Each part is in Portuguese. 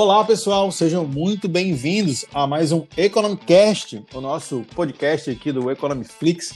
Olá, pessoal, sejam muito bem-vindos a mais um Economicast, o nosso podcast aqui do Economiflix.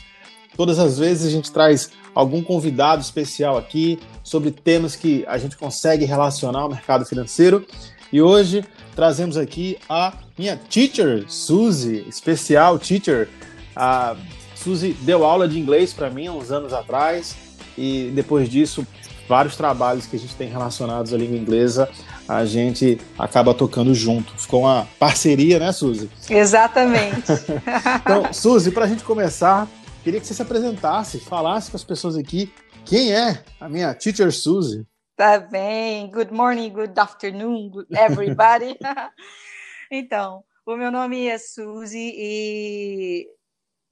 Todas as vezes a gente traz algum convidado especial aqui sobre temas que a gente consegue relacionar ao mercado financeiro. E hoje trazemos aqui a minha teacher, Suzy, especial teacher. A Suzy deu aula de inglês para mim uns anos atrás e depois disso vários trabalhos que a gente tem relacionados à língua inglesa, a gente acaba tocando junto. Ficou uma parceria, né, Suzy? Exatamente. então, Suzy, para a gente começar, queria que você se apresentasse, falasse com as pessoas aqui quem é a minha teacher Suzy. Tá bem. Good morning, good afternoon, good everybody. então, o meu nome é Suzy e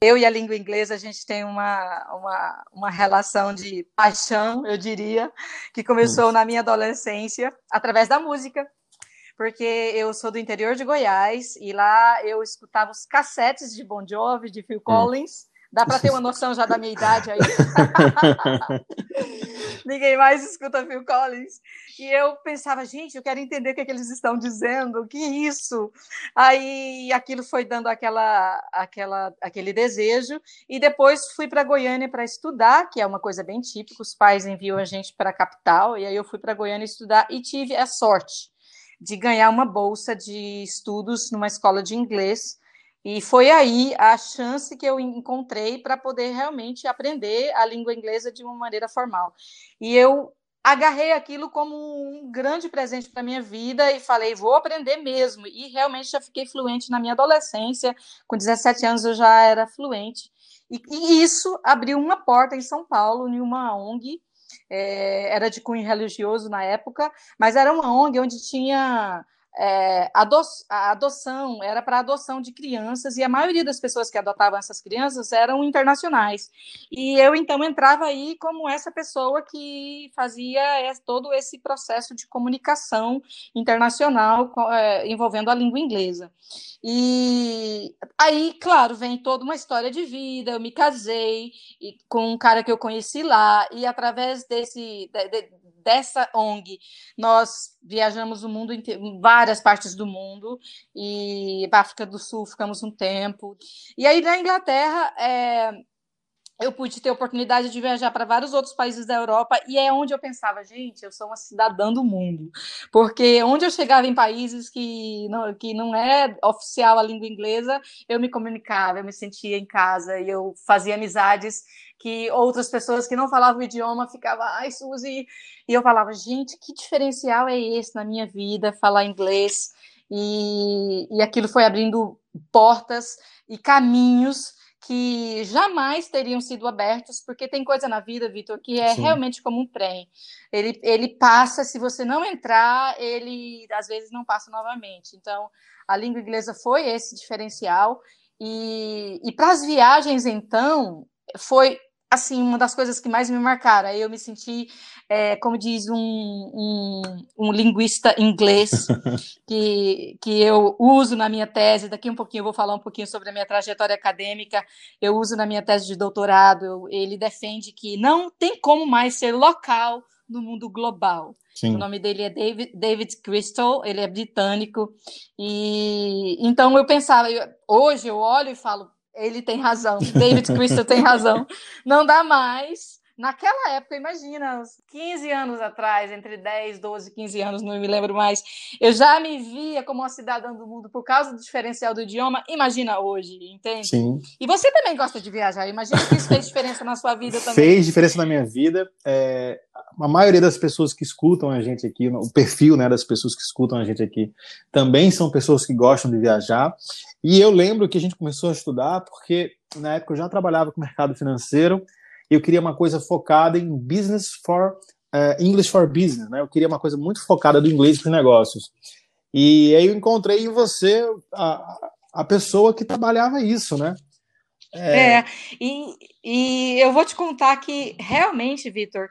eu e a língua inglesa, a gente tem uma, uma, uma relação de paixão, eu diria, que começou na minha adolescência, através da música. Porque eu sou do interior de Goiás e lá eu escutava os cassetes de Bon Jovi, de Phil hum. Collins. Dá para ter uma noção já da minha idade aí. Ninguém mais escuta Phil Collins. E eu pensava, gente, eu quero entender o que, é que eles estão dizendo, que isso? Aí aquilo foi dando aquela, aquela, aquele desejo. E depois fui para Goiânia para estudar, que é uma coisa bem típica. Os pais enviam a gente para a capital. E aí eu fui para Goiânia estudar e tive a sorte de ganhar uma bolsa de estudos numa escola de inglês e foi aí a chance que eu encontrei para poder realmente aprender a língua inglesa de uma maneira formal. E eu agarrei aquilo como um grande presente para minha vida e falei, vou aprender mesmo. E realmente já fiquei fluente na minha adolescência, com 17 anos eu já era fluente. E, e isso abriu uma porta em São Paulo, em uma ONG, é, era de cunho religioso na época, mas era uma ONG onde tinha é, a adoção era para adoção de crianças e a maioria das pessoas que adotavam essas crianças eram internacionais. E eu então entrava aí como essa pessoa que fazia todo esse processo de comunicação internacional é, envolvendo a língua inglesa. E aí, claro, vem toda uma história de vida. Eu me casei com um cara que eu conheci lá, e através desse, de, de, dessa ONG, nós viajamos o mundo inteiro, várias partes do mundo, e para África do Sul ficamos um tempo. E aí na Inglaterra, é, eu pude ter oportunidade de viajar para vários outros países da Europa e é onde eu pensava, gente, eu sou uma cidadã do mundo. Porque onde eu chegava em países que não, que não é oficial a língua inglesa, eu me comunicava, eu me sentia em casa e eu fazia amizades que outras pessoas que não falavam o idioma ficavam, ai, Suzy, e eu falava, gente, que diferencial é esse na minha vida, falar inglês? E, e aquilo foi abrindo portas e caminhos que jamais teriam sido abertos, porque tem coisa na vida, Vitor, que é Sim. realmente como um trem. Ele, ele passa, se você não entrar, ele às vezes não passa novamente. Então, a língua inglesa foi esse diferencial. E, e para as viagens, então, foi assim, uma das coisas que mais me marcaram. Eu me senti, é, como diz um, um, um, linguista inglês, que, que eu uso na minha tese. Daqui um pouquinho eu vou falar um pouquinho sobre a minha trajetória acadêmica. Eu uso na minha tese de doutorado. Eu, ele defende que não tem como mais ser local no mundo global. Sim. O nome dele é David, David Crystal, ele é britânico. E então eu pensava, eu, hoje eu olho e falo, ele tem razão, David Crystal tem razão. Não dá mais Naquela época, imagina, uns 15 anos atrás, entre 10, 12, 15 anos, não me lembro mais, eu já me via como uma cidadã do mundo por causa do diferencial do idioma. Imagina hoje, entende? Sim. E você também gosta de viajar. Imagina que isso fez diferença na sua vida também. Fez diferença na minha vida. É, a maioria das pessoas que escutam a gente aqui, o perfil né, das pessoas que escutam a gente aqui, também são pessoas que gostam de viajar. E eu lembro que a gente começou a estudar porque na época eu já trabalhava com mercado financeiro eu queria uma coisa focada em business for uh, English for business, né? Eu queria uma coisa muito focada do inglês para negócios. E aí eu encontrei em você a, a pessoa que trabalhava isso, né? É, é e, e eu vou te contar que realmente, Vitor,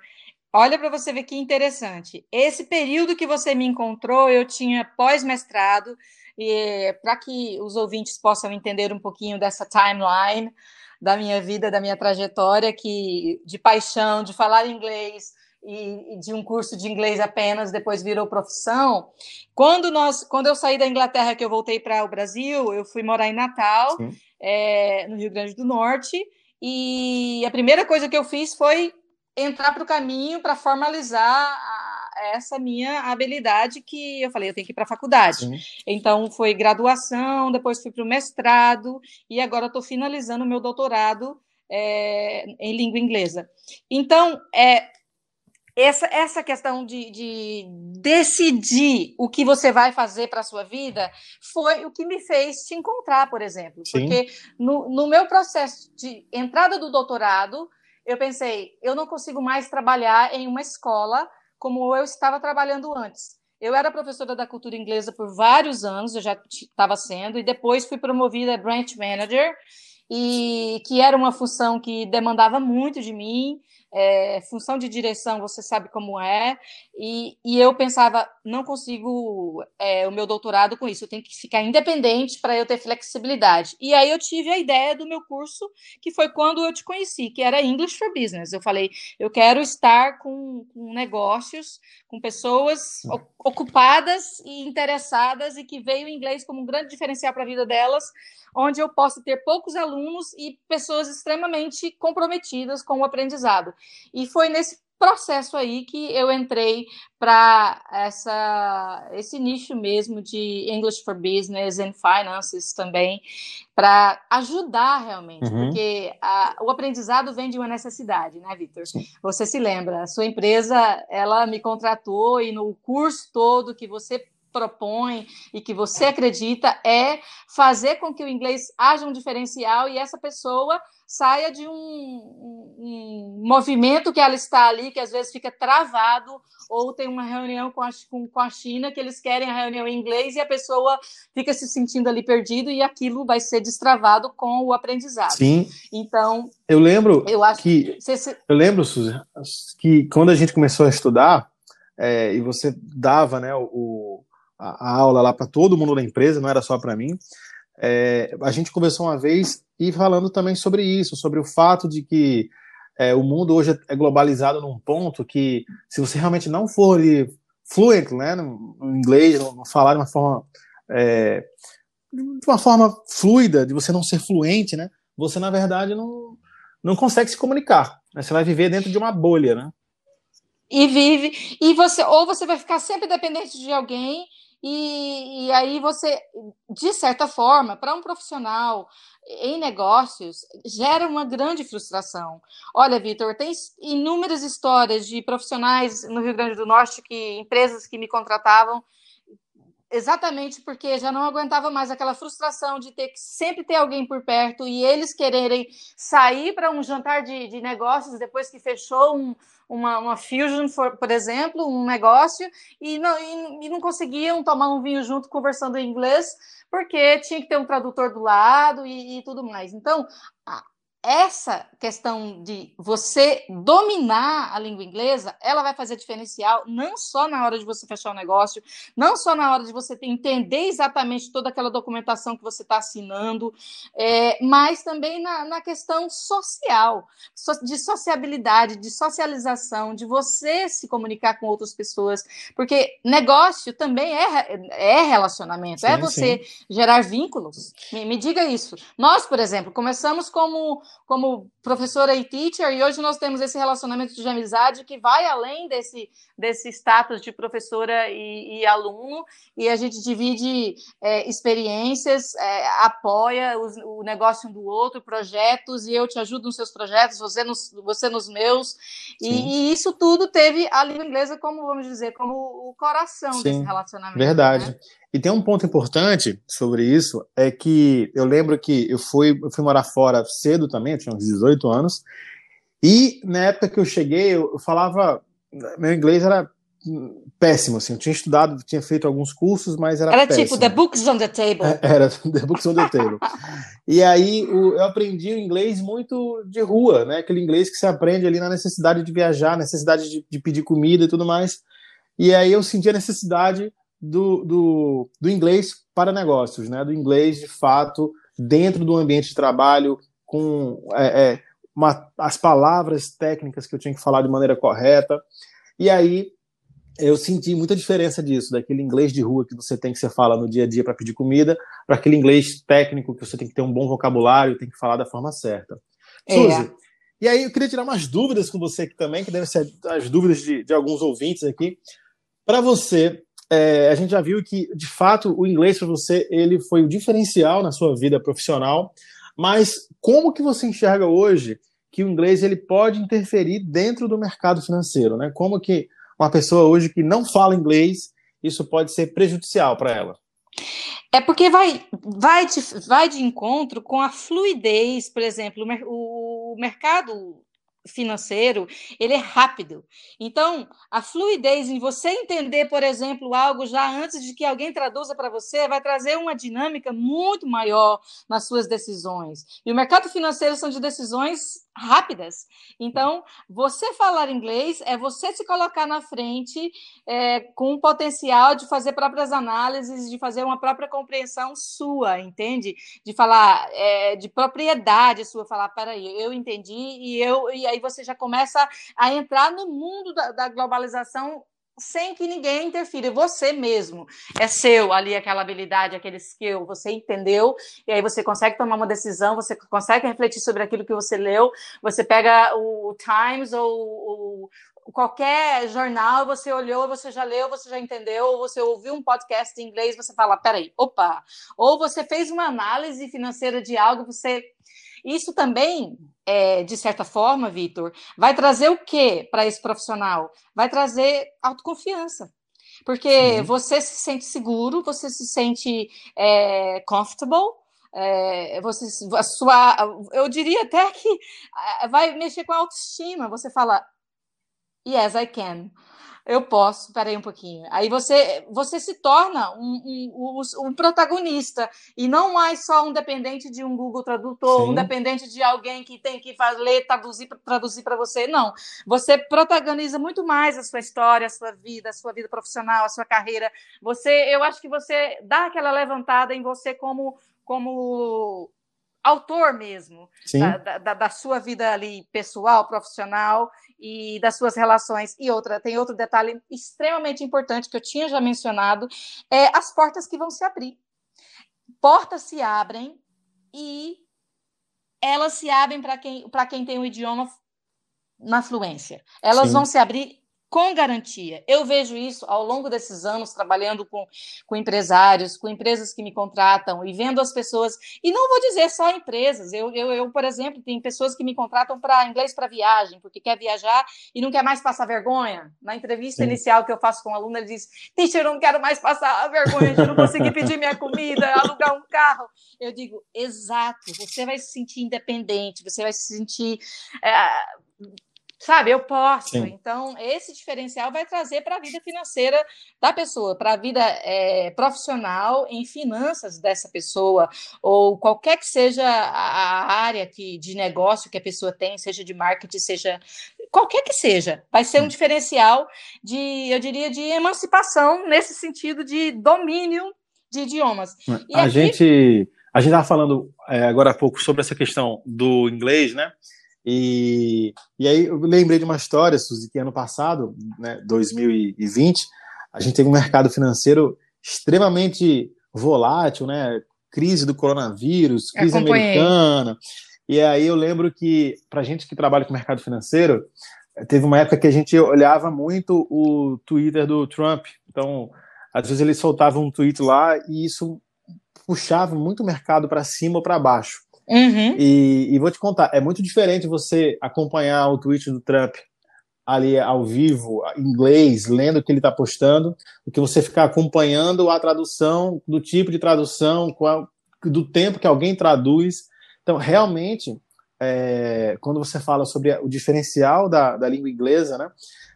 olha para você ver que interessante. Esse período que você me encontrou, eu tinha pós-mestrado, e para que os ouvintes possam entender um pouquinho dessa timeline, da minha vida, da minha trajetória, que de paixão, de falar inglês, e, e de um curso de inglês apenas, depois virou profissão. Quando nós, quando eu saí da Inglaterra, que eu voltei para o Brasil, eu fui morar em Natal, é, no Rio Grande do Norte, e a primeira coisa que eu fiz foi entrar para o caminho para formalizar a, essa minha habilidade que eu falei, eu tenho que ir para a faculdade. Sim. Então, foi graduação, depois fui para o mestrado, e agora estou finalizando o meu doutorado é, em língua inglesa. Então, é, essa, essa questão de, de decidir o que você vai fazer para a sua vida foi o que me fez te encontrar, por exemplo. Sim. Porque no, no meu processo de entrada do doutorado, eu pensei, eu não consigo mais trabalhar em uma escola como eu estava trabalhando antes. Eu era professora da cultura inglesa por vários anos, eu já estava sendo, e depois fui promovida a branch manager, e que era uma função que demandava muito de mim, é, função de direção, você sabe como é, e, e eu pensava, não consigo é, o meu doutorado com isso, eu tenho que ficar independente para eu ter flexibilidade. E aí eu tive a ideia do meu curso, que foi quando eu te conheci, que era English for Business. Eu falei, eu quero estar com, com negócios, com pessoas ocupadas e interessadas e que veio o inglês como um grande diferencial para a vida delas, onde eu posso ter poucos alunos e pessoas extremamente comprometidas com o aprendizado. E foi nesse processo aí que eu entrei para essa esse nicho mesmo de English for Business and Finances também para ajudar realmente uhum. porque a, o aprendizado vem de uma necessidade né Vitor você se lembra a sua empresa ela me contratou e no curso todo que você propõe e que você acredita é fazer com que o inglês haja um diferencial e essa pessoa saia de um, um, um, movimento que ela está ali, que às vezes fica travado, ou tem uma reunião com a, com, com a China, que eles querem a reunião em inglês e a pessoa fica se sentindo ali perdido e aquilo vai ser destravado com o aprendizado. Sim. Então. Eu lembro eu acho que. Se... Eu lembro, Suzy, que quando a gente começou a estudar, é, e você dava né, o, a, a aula lá para todo mundo da empresa, não era só para mim. É, a gente conversou uma vez e falando também sobre isso, sobre o fato de que é, o mundo hoje é globalizado num ponto que, se você realmente não for fluent né, no, no inglês, não, não, falar de uma forma é, de uma forma fluida, de você não ser fluente, né, você na verdade não, não consegue se comunicar. Né, você vai viver dentro de uma bolha, né? E vive e você ou você vai ficar sempre dependente de alguém e, e aí você, de certa forma, para um profissional em negócios, gera uma grande frustração. Olha, Vitor, tem inúmeras histórias de profissionais no Rio Grande do Norte que empresas que me contratavam exatamente porque já não aguentava mais aquela frustração de ter que sempre ter alguém por perto e eles quererem sair para um jantar de, de negócios depois que fechou um, uma, uma Fusion, for, por exemplo, um negócio, e não, e, e não conseguiam tomar um vinho junto conversando em inglês, porque tinha que ter um tradutor do lado e, e tudo mais. Então, essa questão de você dominar a língua inglesa, ela vai fazer diferencial não só na hora de você fechar o negócio, não só na hora de você entender exatamente toda aquela documentação que você está assinando, é, mas também na, na, questão social, de sociabilidade, de socialização, de você se comunicar com outras pessoas, porque negócio também é, é relacionamento, é sim, é você sim. gerar vínculos. Me, me diga isso. Nós, por exemplo, começamos como como professora e teacher, e hoje nós temos esse relacionamento de amizade que vai além desse, desse status de professora e, e aluno, e a gente divide é, experiências, é, apoia os, o negócio um do outro, projetos, e eu te ajudo nos seus projetos, você nos, você nos meus, e, e, isso tudo teve a língua inglesa como, vamos dizer, como o coração Sim, desse relacionamento. Verdade. Né? E tem um ponto importante sobre isso, é que eu lembro que eu fui, eu fui morar fora cedo também, eu tinha uns 18 anos, e na época que eu cheguei, eu, falava, meu inglês era péssimo, assim, eu tinha estudado, tinha feito alguns cursos, mas era Era péssimo. tipo, the books on the table. É, era, the books on the table. e aí eu aprendi o inglês muito de rua, né, aquele inglês que se aprende ali na necessidade de viajar, necessidade de, de pedir comida e tudo mais, e aí eu senti a necessidade do, do, do inglês para negócios, né? do inglês de fato dentro do ambiente de trabalho, com é, é, uma, as palavras técnicas que eu tinha que falar de maneira correta. E aí eu senti muita diferença disso, daquele inglês de rua que você tem que você fala no dia a dia para pedir comida, para aquele inglês técnico que você tem que ter um bom vocabulário, tem que falar da forma certa. É. Suzy, e aí eu queria tirar umas dúvidas com você aqui também, que devem ser as dúvidas de, de alguns ouvintes aqui. Para você, é, a gente já viu que, de fato, o inglês para você ele foi o diferencial na sua vida profissional, mas como que você enxerga hoje que o inglês ele pode interferir dentro do mercado financeiro, né? Como que uma pessoa hoje que não fala inglês, isso pode ser prejudicial para ela? É porque vai, vai, de, vai de encontro com a fluidez, por exemplo, o, o mercado financeiro, ele é rápido. Então, a fluidez em você entender, por exemplo, algo já antes de que alguém traduza para você, vai trazer uma dinâmica muito maior nas suas decisões. E o mercado financeiro são de decisões rápidas. Então, você falar inglês é você se colocar na frente é, com o potencial de fazer próprias análises, de fazer uma própria compreensão sua, entende? De falar é, de propriedade sua, falar, peraí, eu entendi, e eu e aí você já começa a entrar no mundo da, da globalização sem que ninguém interfira. Você mesmo é seu ali aquela habilidade, aquele skill, você entendeu, e aí você consegue tomar uma decisão, você consegue refletir sobre aquilo que você leu, você pega o Times ou, qualquer jornal, você olhou, você já leu, você já entendeu, ou você ouviu um podcast em inglês, você fala, peraí, opa, ou você fez uma análise financeira de algo, você isso também, é, de certa forma, Vitor, vai trazer o que para esse profissional? Vai trazer autoconfiança. Porque Sim. você se sente seguro, você se sente é, comfortable, é, você, a sua, eu diria até que é, vai mexer com a autoestima. Você fala, yes, I can eu posso, peraí um pouquinho. Aí você, você se torna um, um, um, protagonista e não mais só um dependente de um Google Tradutor, Sim. um dependente de alguém que tem que fazer, ler, traduzir, traduzir para você. Não. Você protagoniza muito mais a sua história, a sua vida, a sua vida profissional, a sua carreira. Você, eu acho que você dá aquela levantada em você como como autor mesmo da, da, da, sua vida ali pessoal, profissional e das suas relações. E outra, tem outro detalhe extremamente importante que eu tinha já mencionado, é as portas que vão se abrir. Portas se abrem e elas se abrem para quem, quem tem o idioma na fluência. Elas Sim. vão se abrir com garantia. Eu vejo isso ao longo desses anos, trabalhando com, com empresários, com empresas que me contratam e vendo as pessoas. E não vou dizer só empresas. Eu, eu, eu por exemplo, tem pessoas que me contratam para inglês para viagem, porque quer viajar e não quer mais passar vergonha. Na entrevista Sim. inicial que eu faço com o um aluno, ele diz: Teacher, eu não quero mais passar vergonha de não conseguir pedir minha comida, alugar um carro. Eu digo: exato, você vai se sentir independente, você vai se sentir. É, Sabe, eu posso. Sim. Então, esse diferencial vai trazer para a vida financeira da pessoa, para a vida é, profissional em finanças dessa pessoa, ou qualquer que seja a área que, de negócio que a pessoa tem, seja de marketing, seja qualquer que seja. Vai ser um diferencial de, eu diria, de emancipação nesse sentido de domínio de idiomas. E a aqui... gente a gente estava falando é, agora há pouco sobre essa questão do inglês, né? E, e aí eu lembrei de uma história, Suzy, que ano passado, né, 2020, a gente teve um mercado financeiro extremamente volátil, né? Crise do coronavírus, crise americana. E aí eu lembro que, para gente que trabalha com mercado financeiro, teve uma época que a gente olhava muito o Twitter do Trump. Então, às vezes ele soltava um tweet lá e isso puxava muito o mercado para cima ou para baixo. Uhum. E, e, vou te contar, é muito diferente você acompanhar o tweet do Trump ali ao vivo, em inglês, lendo o que ele está postando, do que você ficar acompanhando a tradução, do tipo de tradução, qual, do tempo que alguém traduz. Então, realmente, é, quando você fala sobre o diferencial da, da língua inglesa, né,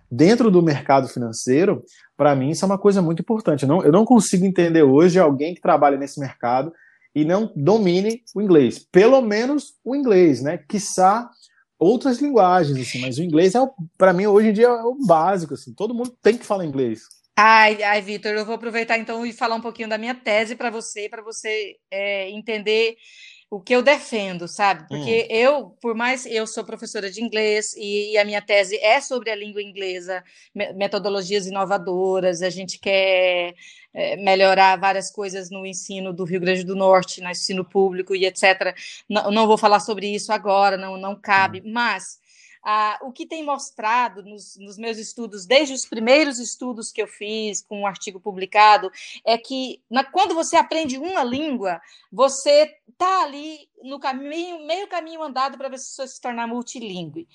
dentro do mercado financeiro, para mim isso é uma coisa muito importante. Eu não, eu não consigo entender hoje alguém que trabalha nesse mercado e não domine o inglês. Pelo menos o inglês, né? Quiçá outras linguagens, assim, mas o inglês é, para mim, hoje em dia, é o básico, assim, todo mundo tem que falar inglês. Ai, ai, Vitor, eu vou aproveitar então e falar um pouquinho da minha tese para você, para você é, entender o que eu defendo, sabe? Porque hum. eu, por mais eu sou professora de inglês e, e, a minha tese é sobre a língua inglesa, metodologias inovadoras, a gente quer é, melhorar várias coisas no ensino do Rio Grande do Norte, no ensino público e etc. Não, não vou falar sobre isso agora, não, não cabe, hum. mas ah, o que tem mostrado nos, nos, meus estudos, desde os primeiros estudos que eu fiz com um artigo publicado, é que na, quando você aprende uma língua, você está ali no caminho, meio caminho andado para você se tornar multilingüe.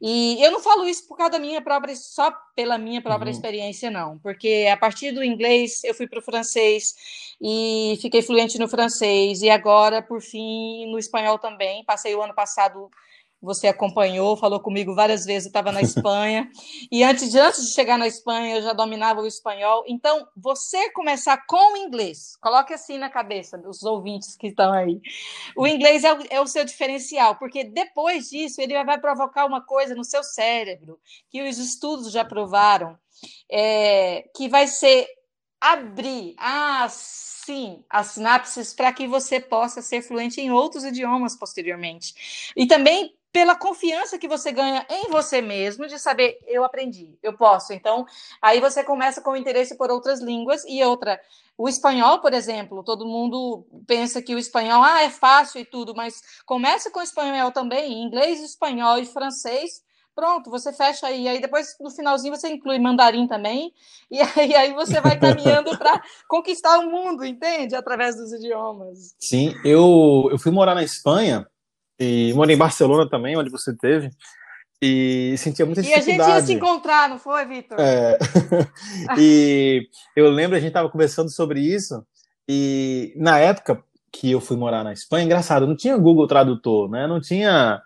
E eu não falo isso por causa da minha própria, só pela minha própria uhum. experiência, não, porque a partir do inglês eu fui para o francês e fiquei fluente no francês, e agora, por fim, no espanhol também. Passei o ano passado você acompanhou, falou comigo várias vezes, eu estava na Espanha, e antes de, antes de chegar na Espanha eu já dominava o espanhol. Então, você começar com o inglês, coloque assim na cabeça dos ouvintes que estão aí. O inglês é o, é o seu diferencial, porque depois disso ele vai provocar uma coisa no seu cérebro, que os estudos já provaram, é, que vai ser abrir, ah, sim, as sinapses para que você possa ser fluente em outros idiomas posteriormente. E também pela confiança que você ganha em você mesmo de saber eu aprendi, eu posso. Então, aí você começa com o interesse por outras línguas e outra, o espanhol, por exemplo, todo mundo pensa que o espanhol ah, é fácil e tudo, mas começa com o espanhol também, inglês, espanhol e francês. Pronto, você fecha aí. Aí depois, no finalzinho, você inclui mandarim também. E aí, aí você vai caminhando para conquistar o mundo, entende? Através dos idiomas. Sim, eu, eu fui morar na Espanha e morei em Barcelona também, onde você teve. E sentia muita dificuldade. E a gente ia se encontrar, não foi, Vitor? É. e eu lembro, a gente estava conversando sobre isso. E na época que eu fui morar na Espanha, engraçado, não tinha Google Tradutor, né? Não tinha.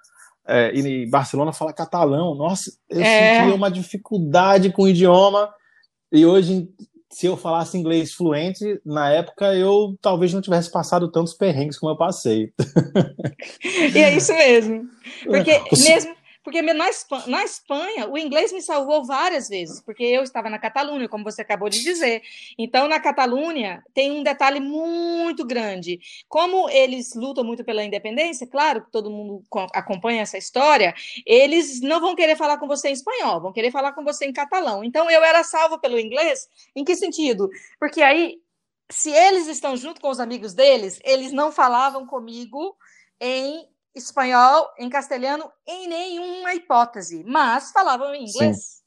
É, e Barcelona fala catalão. Nossa, eu é. sentia uma dificuldade com o idioma. E hoje, se eu falasse inglês fluente, na época eu talvez não tivesse passado tantos perrengues como eu passei. e é isso mesmo. Porque mesmo porque na Espanha, na Espanha, o inglês me salvou várias vezes, porque eu estava na Catalunha, como você acabou de dizer. Então, na Catalunha, tem um detalhe muito grande. Como eles lutam muito pela independência, claro que todo mundo acompanha essa história, eles não vão querer falar com você em espanhol, vão querer falar com você em catalão. Então, eu era salvo pelo inglês. Em que sentido? Porque aí, se eles estão junto com os amigos deles, eles não falavam comigo em espanhol, em castelhano, em nenhuma hipótese, mas falavam em inglês. Sim.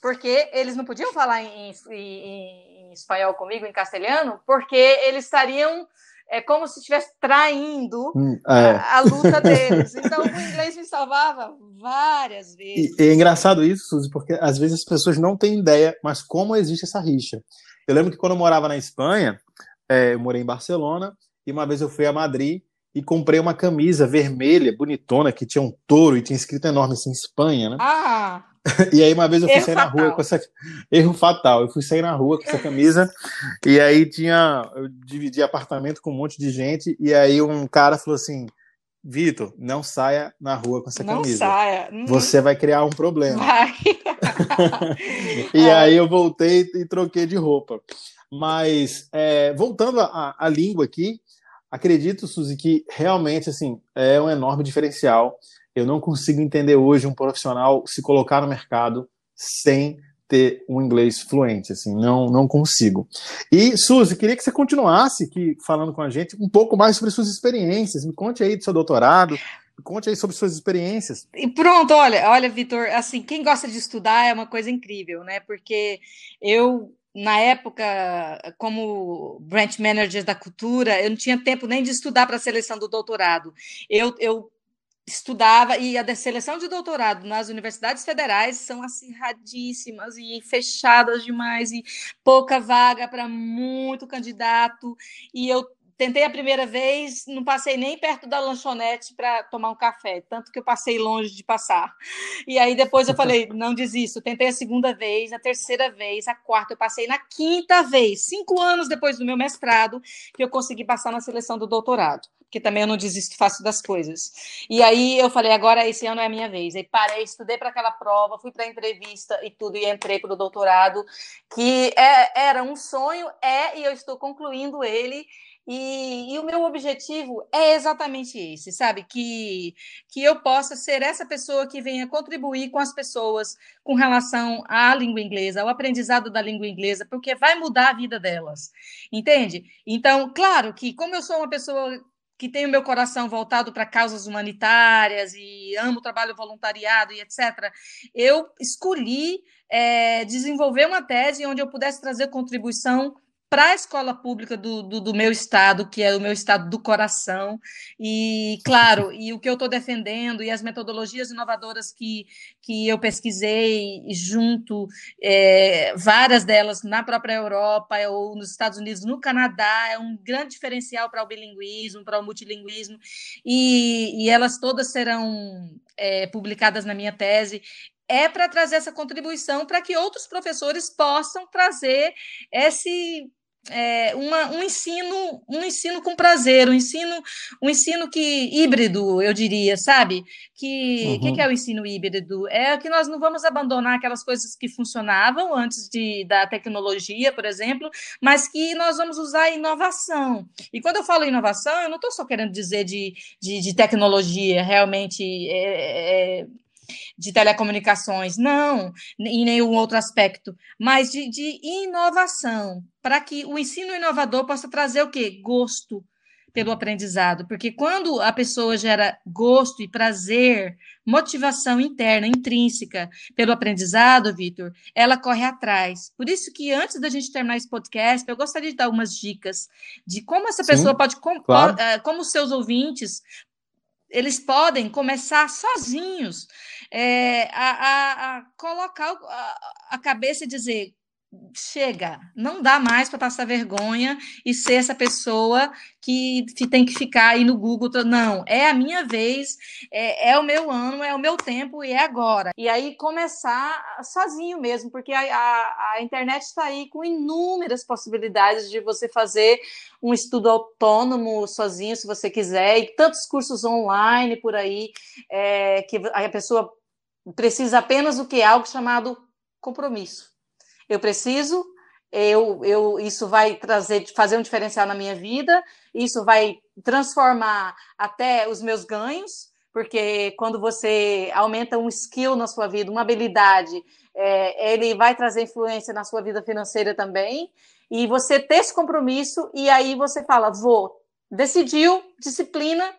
Porque eles não podiam falar em, em, em, espanhol comigo, em castelhano, porque eles estariam é como se estivesse traindo hum, é. a, a, luta deles. Então, o inglês me salvava várias vezes. E, é engraçado isso, Suzy, porque às vezes as pessoas não têm ideia, mas como existe essa rixa. Eu lembro que quando eu morava na Espanha, é, eu morei em Barcelona, e uma vez eu fui a Madrid e comprei uma camisa vermelha, bonitona, que tinha um touro e tinha escrito enorme assim, Espanha, né? Ah! E aí uma vez eu fui sair fatal. na rua com essa. Erro fatal. Eu fui sair na rua com essa camisa, e aí tinha. Eu dividi apartamento com um monte de gente, e aí um cara falou assim. Vitor, não saia na rua com essa não camisa. Não saia. Você vai criar um problema. Vai. e é. aí eu voltei e troquei de roupa. Mas, é, voltando à língua aqui, acredito, Suzy, que realmente assim é um enorme diferencial. Eu não consigo entender hoje um profissional se colocar no mercado sem ter um inglês fluente, assim, não, não consigo. E, Suzy, queria que você continuasse aqui falando com a gente um pouco mais sobre suas experiências. Me conte aí do seu doutorado, me conte aí sobre suas experiências. E pronto, olha, olha, Vitor, assim, quem gosta de estudar é uma coisa incrível, né? Porque eu na época, como branch manager da cultura, eu não tinha tempo nem de estudar para a seleção do doutorado. Eu, eu estudava, e a seleção de doutorado nas universidades federais são acirradíssimas e fechadas demais, e pouca vaga para muito candidato, e eu Tentei a primeira vez, não passei nem perto da lanchonete para tomar um café, tanto que eu passei longe de passar. E aí depois eu falei, não desisto. Tentei a segunda vez, a terceira vez, a quarta, eu passei na quinta vez, cinco anos depois do meu mestrado, que eu consegui passar na seleção do doutorado. que também eu não desisto fácil das coisas. E aí eu falei, agora esse ano é a minha vez. Aí parei, estudei para aquela prova, fui para a entrevista e tudo, e entrei para o doutorado, que é, era um sonho, é, e eu estou concluindo ele. E, e, o meu objetivo é exatamente esse, sabe? Que, que eu possa ser essa pessoa que venha contribuir com as pessoas com relação à língua inglesa, ao aprendizado da língua inglesa, porque vai mudar a vida delas, entende? Então, claro que, como eu sou uma pessoa que tem o meu coração voltado para causas humanitárias e amo o trabalho voluntariado e etc., eu escolhi é, desenvolver uma tese onde eu pudesse trazer contribuição para a escola pública do, do, do, meu estado, que é o meu estado do coração, e claro, e o que eu estou defendendo, e as metodologias inovadoras que, que eu pesquisei junto, é, várias delas na própria Europa ou nos Estados Unidos, no Canadá, é um grande diferencial para o bilinguismo, para o multilinguismo, e, e elas todas serão é, publicadas na minha tese. É para trazer essa contribuição para que outros professores possam trazer esse é, uma, um ensino um ensino com prazer um ensino um ensino que híbrido eu diria sabe? Que uhum. que, que, é o ensino híbrido? É que nós não vamos abandonar aquelas coisas que funcionavam antes de, da tecnologia por exemplo mas que nós vamos usar inovação. E quando eu falo inovação eu não estou só querendo dizer de, de, de tecnologia realmente é, é, de telecomunicações, não, em nenhum outro aspecto, mas de, de inovação, para que o ensino inovador possa trazer o quê? Gosto pelo aprendizado, porque quando a pessoa gera gosto e prazer, motivação interna, intrínseca pelo aprendizado, Vitor, ela corre atrás. Por isso que antes da gente terminar esse podcast, eu gostaria de dar algumas dicas de como essa pessoa Sim, pode, claro. Eh, como os seus ouvintes eles podem começar sozinhos é, a, a, a, colocar a, a cabeça e dizer chega, não dá mais para passar vergonha e ser essa pessoa que tem que ficar aí no Google. Não, é a minha vez, é, é o meu ano, é o meu tempo e é agora. E aí começar sozinho mesmo, porque a, a, a internet está aí com inúmeras possibilidades de você fazer um estudo autônomo sozinho, se você quiser, e tantos cursos online por aí, é, que a pessoa precisa apenas do que? Algo chamado compromisso eu preciso, eu, eu, isso vai trazer, fazer um diferencial na minha vida, isso vai transformar até os meus ganhos, porque quando você aumenta um skill na sua vida, uma habilidade, é, ele vai trazer influência na sua vida financeira também, e você ter esse compromisso, e aí você fala, vou, decidiu, disciplina,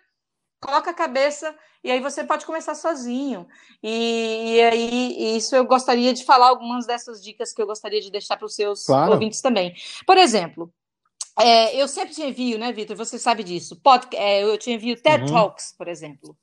coloca a cabeça e aí você pode começar sozinho. E, e aí, isso eu gostaria de falar algumas dessas dicas que eu gostaria de deixar para os seus claro. ouvintes também. Por exemplo, é, eu sempre te envio, né, Vitor? Você sabe disso. Pod, é, eu te envio TED uhum. Talks, por exemplo.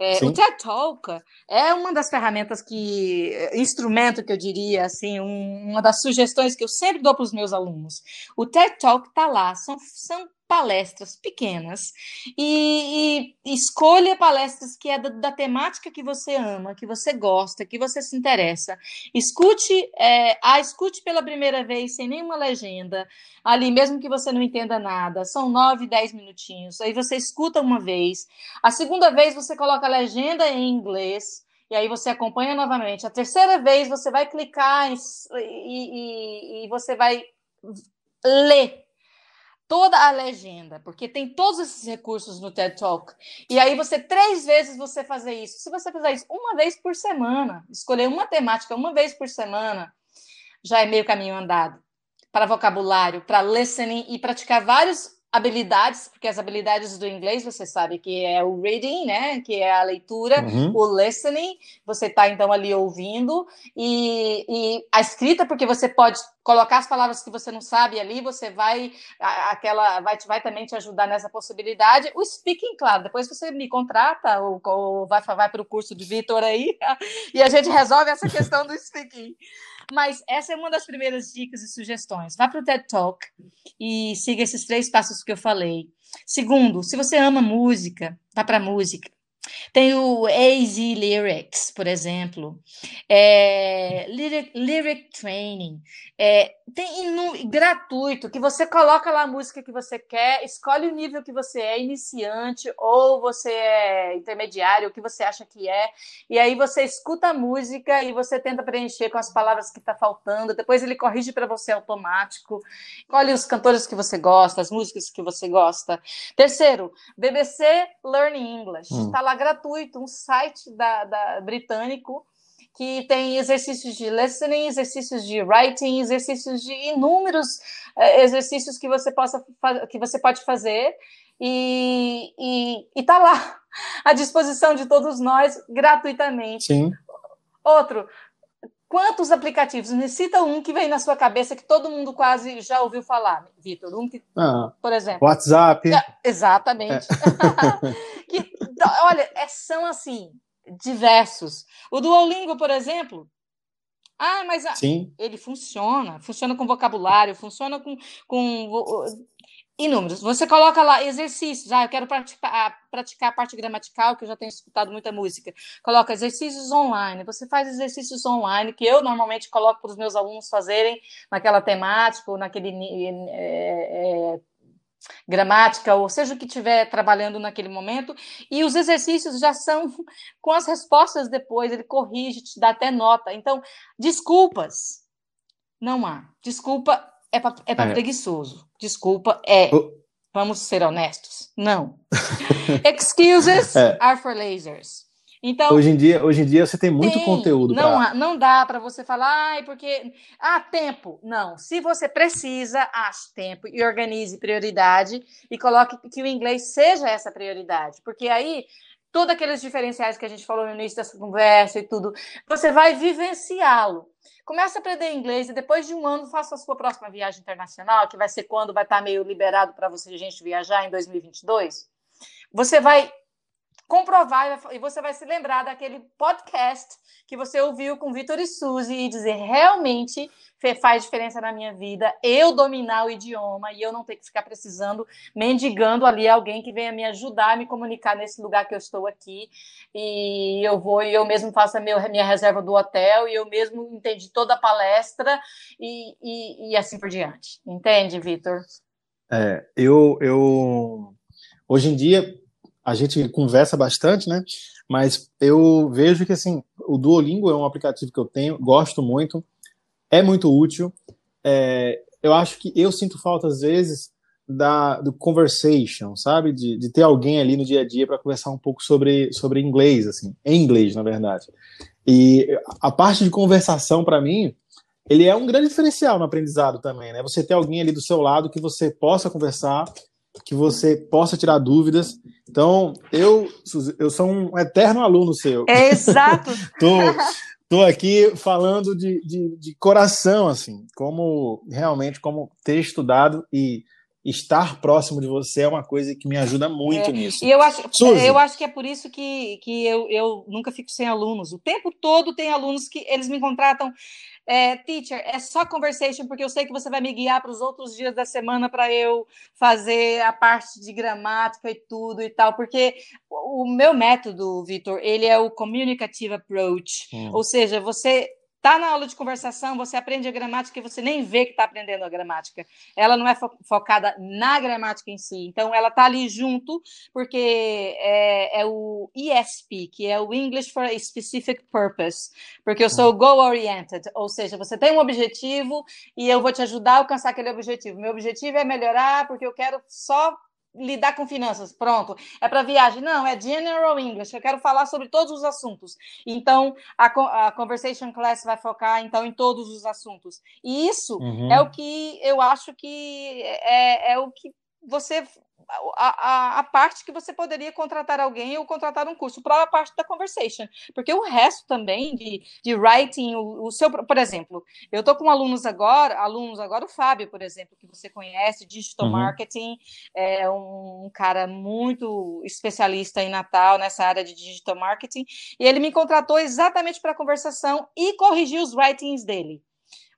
É, o TED Talk é uma das ferramentas que, instrumento que eu diria, assim, um, uma das sugestões que eu sempre dou para os meus alunos. O TED Talk está lá, são, são palestras pequenas e, e, escolha palestras que é da, da, temática que você ama, que você gosta, que você se interessa. Escute, é, a escute pela primeira vez sem nenhuma legenda, ali mesmo que você não entenda nada. São nove, dez minutinhos. Aí você escuta uma vez. A segunda vez você coloca a legenda em inglês. E aí você acompanha novamente. A terceira vez você vai clicar e, e, e você vai ler toda a legenda, porque tem todos esses recursos no TED Talk. E aí você três vezes você fazer isso. Se você fizer isso uma vez por semana, escolher uma temática uma vez por semana, já é meio caminho andado para vocabulário, para listening e praticar vários habilidades, porque as habilidades do inglês você sabe que é o reading, né, que é a leitura, uhum. o listening, você está então ali ouvindo, e, e, a escrita, porque você pode colocar as palavras que você não sabe ali, você vai, aquela, vai, vai também te ajudar nessa possibilidade. O speaking, claro, depois você me contrata ou, ou vai, vai para o curso de Vitor aí, e a gente resolve essa questão do speaking. Mas essa é uma das primeiras dicas e sugestões. Vá para o TED Talk e siga esses três passos que eu falei. Segundo, se você ama música, vá para música. Tem o AZ Lyrics, por exemplo, é, lyric, lyric Training, é, tem gratuito, que você coloca lá a música que você quer, escolhe o nível que você é, iniciante, ou você é intermediário, o que você acha que é, e aí você escuta a música e você tenta preencher com as palavras que está faltando, depois ele corrige para você automático, escolhe os cantores que você gosta, as músicas que você gosta. Terceiro, BBC Learning English, está hum. lá gratuito, um site da, da britânico, que tem exercícios de listening, exercícios de writing, exercícios de inúmeros uh, exercícios que você possa que você pode fazer e, e, e tá lá à disposição de todos nós gratuitamente. Sim. Outro, quantos aplicativos? Me cita um que vem na sua cabeça que todo mundo quase já ouviu falar, Vitor. Um que, ah, por exemplo. WhatsApp. É, exatamente. É. olha, é, são assim diversos. O Duolingo, por exemplo, ah, mas Sim. ele funciona, funciona com vocabulário, funciona com, com inúmeros. Você coloca lá exercícios. Ah, eu quero praticar, praticar a parte gramatical, que eu já tenho escutado muita música. Coloca exercícios online. Você faz exercícios online, que eu normalmente coloco para os meus alunos fazerem naquela temática, ou naquele é, é, gramática, ou seja o que estiver trabalhando naquele momento, e os exercícios já são com as respostas depois, ele corrige, te dá até nota. Então, desculpas, não há. Desculpa é para é é. preguiçoso. Desculpa é. Vamos ser honestos. Não. Excuses é. are for lasers. Então, hoje em dia, hoje em dia você tem muito tem, conteúdo. Não, pra... não dá para você falar, ai, porque ah, tempo. Não. Se você precisa, ache tempo e organize prioridade e coloque que o inglês seja essa prioridade, porque aí todos aqueles diferenciais que a gente falou no início dessa conversa e tudo, você vai vivenciá-lo. Comece a aprender inglês e depois de um ano faça a sua próxima viagem internacional, que vai ser quando vai estar meio liberado para você gente viajar em 2022. Você vai comprovar e você vai se lembrar daquele podcast que você ouviu com Vitor e Suzy e dizer realmente faz diferença na minha vida eu dominar o idioma e eu não ter que ficar precisando, mendigando ali alguém que venha me ajudar a me comunicar nesse lugar que eu estou aqui e eu vou e eu mesmo faço a minha reserva do hotel e eu mesmo entendi toda a palestra e, e, e assim por diante. Entende, Vitor? É, eu, eu hoje em dia a gente conversa bastante, né? Mas eu vejo que assim, o Duolingo é um aplicativo que eu tenho, gosto muito, é muito útil. É, eu acho que eu sinto falta às vezes da do conversation, sabe? De, de ter alguém ali no dia a dia para conversar um pouco sobre, sobre inglês, assim, em inglês, na verdade. E a parte de conversação, para mim, ele é um grande diferencial no aprendizado também, né? Você ter alguém ali do seu lado que você possa conversar que você possa tirar dúvidas. Então, eu, eu sou um eterno aluno seu. É exato. tô, tô aqui falando de, de, de, coração, assim, como realmente como ter estudado e estar próximo de você é uma coisa que me ajuda muito é, nisso. E eu acho, Suzy. eu acho que é por isso que, que eu, eu nunca fico sem alunos. O tempo todo tem alunos que eles me contratam é, teacher, é só conversation, porque eu sei que você vai me guiar para os outros dias da semana para eu fazer a parte de gramática e tudo e tal, porque o meu método, Vitor, ele é o communicative approach, hum. ou seja, você Tá na aula de conversação, você aprende a gramática e você nem vê que está aprendendo a gramática. Ela não é fo focada na gramática em si. Então, ela está ali junto, porque é, é, o ESP, que é o English for a Specific Purpose. Porque eu sou hum. goal-oriented, ou seja, você tem um objetivo e eu vou te ajudar a alcançar aquele objetivo. Meu objetivo é melhorar porque eu quero só lidar com finanças, pronto, é para viagem. Não, é General English, eu quero falar sobre todos os assuntos. Então, a, a Conversation Class vai focar, então, em todos os assuntos. E isso uhum. é o que eu acho que é, é o que você a, a, a, parte que você poderia contratar alguém ou contratar um curso para a parte da conversation, porque o resto também de, de writing, o, o seu, por exemplo, eu estou com alunos agora, alunos agora, o Fábio, por exemplo, que você conhece, digital uhum. marketing, é um cara muito especialista em Natal nessa área de digital marketing, e ele me contratou exatamente para a conversação e corrigir os writings dele.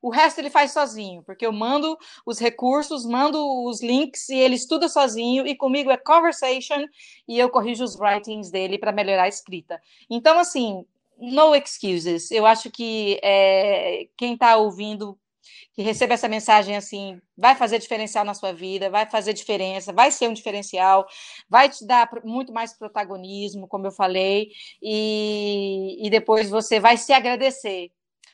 O resto ele faz sozinho, porque eu mando os recursos, mando os links e ele estuda sozinho, e comigo é conversation e eu corrijo os writings dele para melhorar a escrita. Então, assim, no excuses. Eu acho que é, quem está ouvindo que receba essa mensagem assim, vai fazer diferencial na sua vida, vai fazer diferença, vai ser um diferencial, vai te dar muito mais protagonismo, como eu falei, e, e depois você vai se agradecer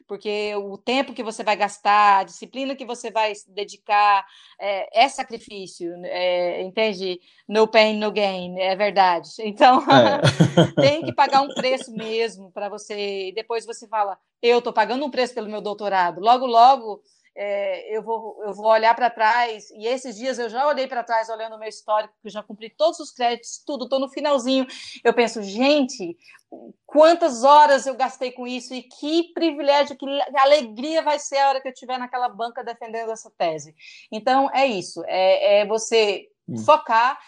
porque o tempo que você vai gastar, a disciplina que você vai dedicar, é, é sacrifício, é, entende? No pain, no gain, é verdade. Então, é. tem que pagar um preço mesmo para você. E depois você fala, eu estou pagando um preço pelo meu doutorado. Logo, logo é, eu, vou, eu vou olhar para trás, e esses dias eu já olhei para trás, olhando o meu histórico, que eu já cumpri todos os créditos, tudo, estou no finalzinho. Eu penso, gente, quantas horas eu gastei com isso, e que privilégio, que alegria vai ser a hora que eu estiver naquela banca defendendo essa tese. Então, é isso, é, é você hum. focar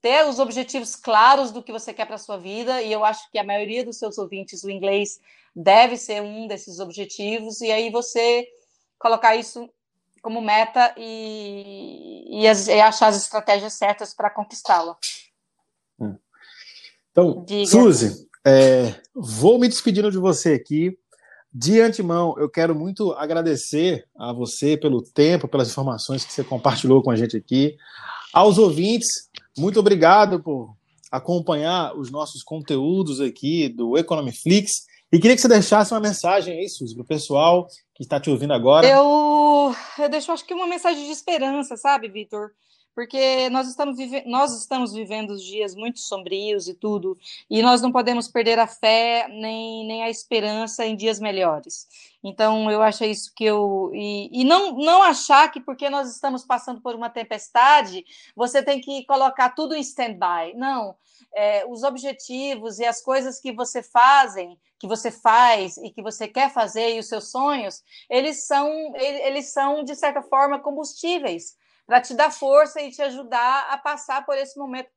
ter os objetivos claros do que você quer para a sua vida, e eu acho que a maioria dos seus ouvintes, o inglês deve ser um desses objetivos, e aí você colocar isso como meta e, e, e achar as estratégias certas para conquistá-la. Hum. Então, Diga. Suzy, é, vou me despedindo de você aqui. De antemão, eu quero muito agradecer a você pelo tempo, pelas informações que você compartilhou com a gente aqui. Aos ouvintes, muito obrigado por acompanhar os nossos conteúdos aqui do Economiflix. E queria que você deixasse uma mensagem aí, Suzy, para o pessoal que está te ouvindo agora. Eu, eu deixo, acho que uma mensagem de esperança, sabe, Vitor? Porque nós estamos, vive... nós estamos vivendo dias muito sombrios e tudo, e nós não podemos perder a fé nem, nem a esperança em dias melhores. Então, eu acho isso que eu. E, e não, não achar que porque nós estamos passando por uma tempestade, você tem que colocar tudo em stand-by. Não. É, os objetivos e as coisas que você fazem, que você faz e que você quer fazer e os seus sonhos, eles são, eles são de certa forma combustíveis para te dar força e te ajudar a passar por esse momento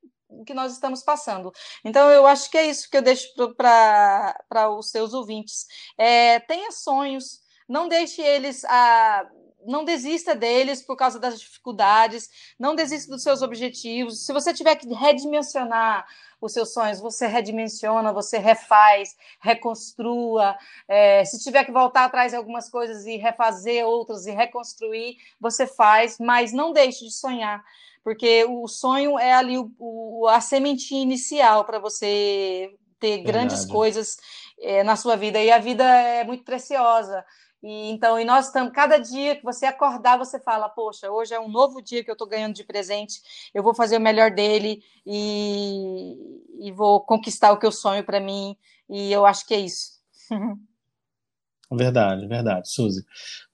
que nós estamos passando. Então, eu acho que é isso que eu deixo para os seus ouvintes. É, tenha sonhos, não deixe eles. A, não desista deles por causa das dificuldades, não desista dos seus objetivos. Se você tiver que redimensionar os seus sonhos, você redimensiona, você refaz, reconstrua. É, se tiver que voltar atrás em algumas coisas e refazer outras e reconstruir, você faz, mas não deixe de sonhar porque o sonho é ali o, o a sementinha inicial para você ter Verdade. grandes coisas é, na sua vida e a vida é muito preciosa. E, então, e nós estamos, cada dia que você acordar, você fala, poxa, hoje é um novo dia que eu estou ganhando de presente, eu vou fazer o melhor dele e, e vou conquistar o que eu sonho para mim, e eu acho que é isso. Verdade, verdade, Suzy.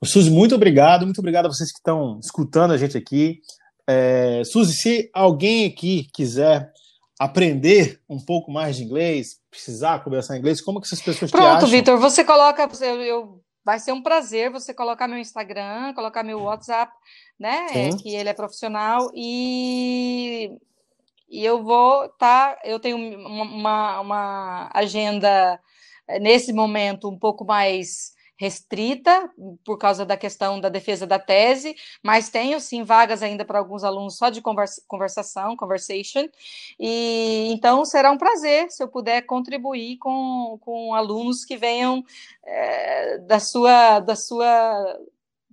Suzy, muito obrigado, muito obrigado a vocês que estão escutando a gente aqui. É, Suzy, se alguém aqui quiser aprender um pouco mais de inglês, precisar conversar inglês, como que essas pessoas Pronto, te acham? Pronto, Vitor, você coloca, eu, eu, vai ser um prazer você colocar meu Instagram, colocar meu WhatsApp, né, é, que ele é profissional, e, e eu vou, tá, eu tenho uma, uma agenda eh, nesse momento um pouco mais restrita por causa da questão da defesa da tese, mas tenho sim vagas ainda para alguns alunos só de conversa, conversação, conversation, e então será um prazer se eu puder contribuir com, com alunos que venham é, da sua da sua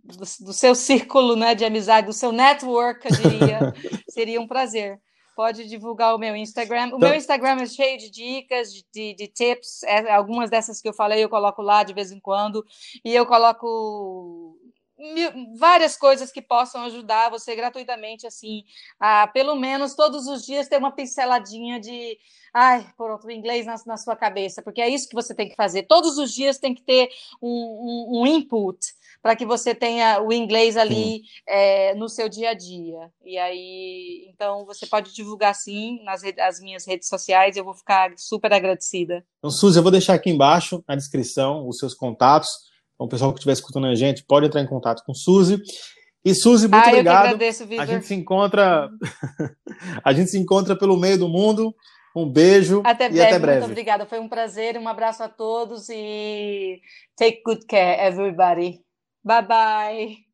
do, do, seu círculo né, de amizade, do seu network, eu diria, seria um prazer pode divulgar o meu Instagram. O então, meu Instagram é cheio de dicas, de, de tips. É, algumas dessas que eu falei eu coloco lá de vez em quando. E eu coloco várias coisas que possam ajudar você gratuitamente, assim, a pelo menos todos os dias ter uma pinceladinha de, ai, pronto, inglês na, na sua cabeça, porque é isso que você tem que fazer. Todos os dias tem que ter um, um, um input para que você tenha o inglês ali é, no seu dia a dia. E aí, então, você pode divulgar sim nas as minhas redes sociais, eu vou ficar super agradecida. Então, Suzy, eu vou deixar aqui embaixo na descrição os seus contatos. Então, o pessoal que estiver escutando a gente pode entrar em contato com Suzy. E Suzy, muito ah, obrigado. Agradeço, A gente se encontra, a gente se encontra pelo meio do mundo. Um beijo até e breve, até breve. Muito obrigada, foi um prazer, um abraço a todos e take good care, everybody. Bye bye.